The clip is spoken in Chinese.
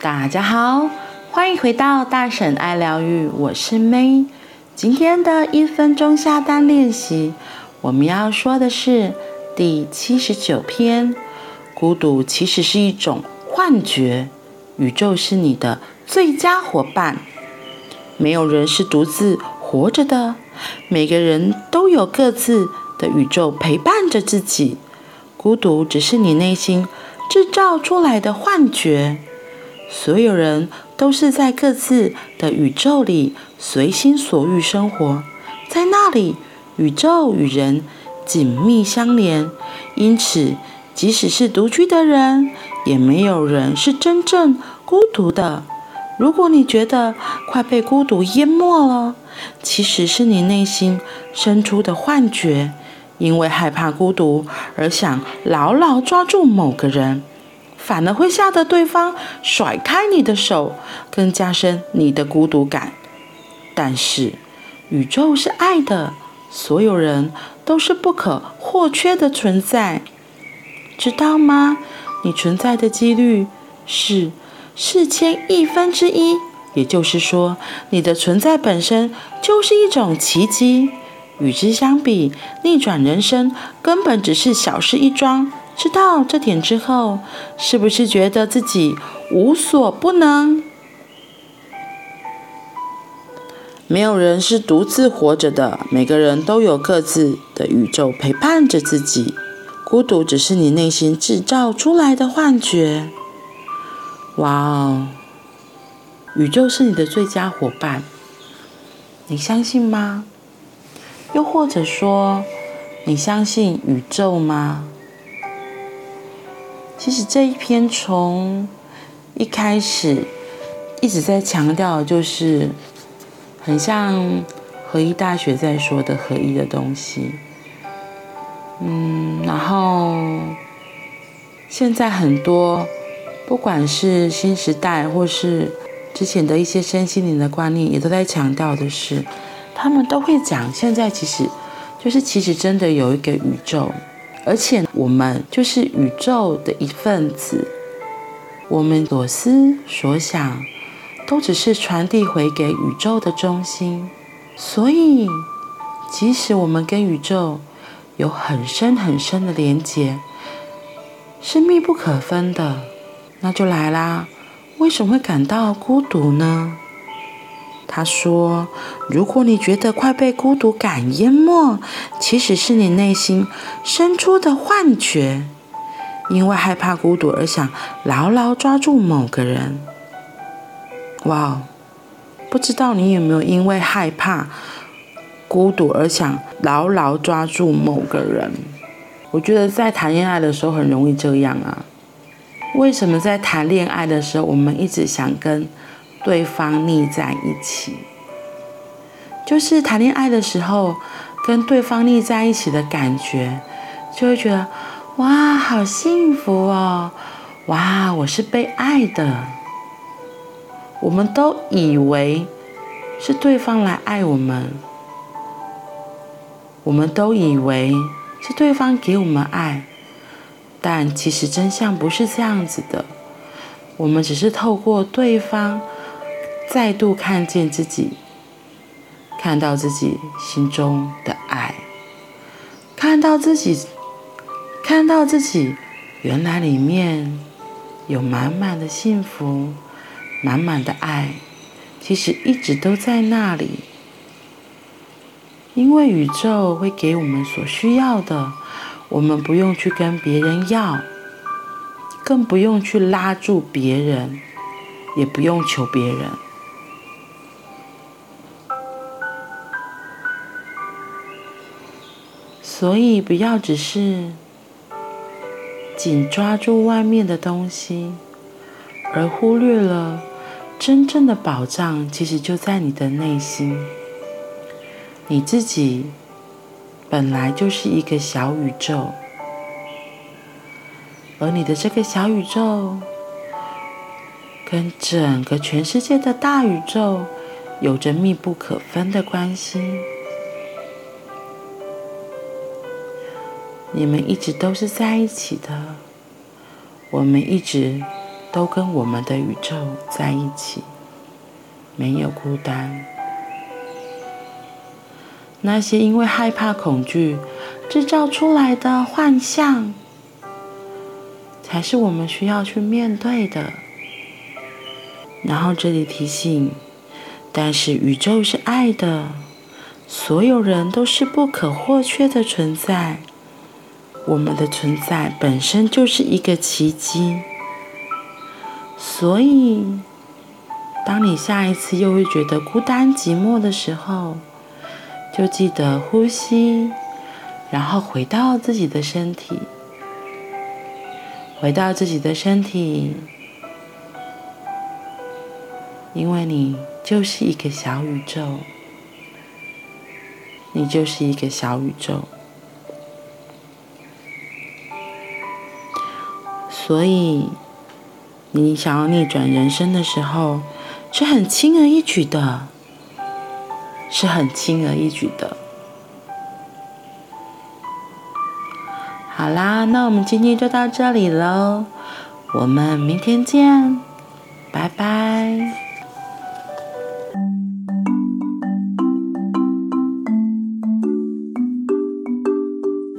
大家好，欢迎回到大婶爱疗愈，我是 May。今天的一分钟下单练习，我们要说的是第七十九篇：孤独其实是一种幻觉，宇宙是你的最佳伙伴。没有人是独自活着的，每个人都有各自的宇宙陪伴着自己。孤独只是你内心制造出来的幻觉。所有人都是在各自的宇宙里随心所欲生活，在那里，宇宙与人紧密相连。因此，即使是独居的人，也没有人是真正孤独的。如果你觉得快被孤独淹没了，其实是你内心生出的幻觉，因为害怕孤独而想牢牢抓住某个人。反而会吓得对方甩开你的手，更加深你的孤独感。但是，宇宙是爱的，所有人都是不可或缺的存在，知道吗？你存在的几率是四千亿分之一，也就是说，你的存在本身就是一种奇迹。与之相比，逆转人生根本只是小事一桩。知道这点之后，是不是觉得自己无所不能？没有人是独自活着的，每个人都有各自的宇宙陪伴着自己。孤独只是你内心制造出来的幻觉。哇哦，宇宙是你的最佳伙伴，你相信吗？又或者说，你相信宇宙吗？其实这一篇从一开始一直在强调，就是很像合一大学在说的合一的东西。嗯，然后现在很多不管是新时代或是之前的一些身心灵的观念，也都在强调的是，他们都会讲，现在其实就是其实真的有一个宇宙。而且我们就是宇宙的一份子，我们所思所想，都只是传递回给宇宙的中心。所以，即使我们跟宇宙有很深很深的连结，是密不可分的，那就来啦，为什么会感到孤独呢？他说：“如果你觉得快被孤独感淹没，其实是你内心生出的幻觉，因为害怕孤独而想牢牢抓住某个人。哇，不知道你有没有因为害怕孤独而想牢牢抓住某个人？我觉得在谈恋爱的时候很容易这样啊。为什么在谈恋爱的时候，我们一直想跟？”对方腻在一起，就是谈恋爱的时候，跟对方腻在一起的感觉，就会觉得哇，好幸福哦！哇，我是被爱的。我们都以为是对方来爱我们，我们都以为是对方给我们爱，但其实真相不是这样子的。我们只是透过对方。再度看见自己，看到自己心中的爱，看到自己，看到自己，原来里面有满满的幸福，满满的爱，其实一直都在那里。因为宇宙会给我们所需要的，我们不用去跟别人要，更不用去拉住别人，也不用求别人。所以，不要只是紧抓住外面的东西，而忽略了真正的宝藏，其实就在你的内心。你自己本来就是一个小宇宙，而你的这个小宇宙跟整个全世界的大宇宙有着密不可分的关系。你们一直都是在一起的，我们一直都跟我们的宇宙在一起，没有孤单。那些因为害怕、恐惧制造出来的幻象，才是我们需要去面对的。然后这里提醒，但是宇宙是爱的，所有人都是不可或缺的存在。我们的存在本身就是一个奇迹，所以，当你下一次又会觉得孤单寂寞的时候，就记得呼吸，然后回到自己的身体，回到自己的身体，因为你就是一个小宇宙，你就是一个小宇宙。所以，你想要逆转人生的时候，是很轻而易举的，是很轻而易举的。好啦，那我们今天就到这里喽，我们明天见，拜拜。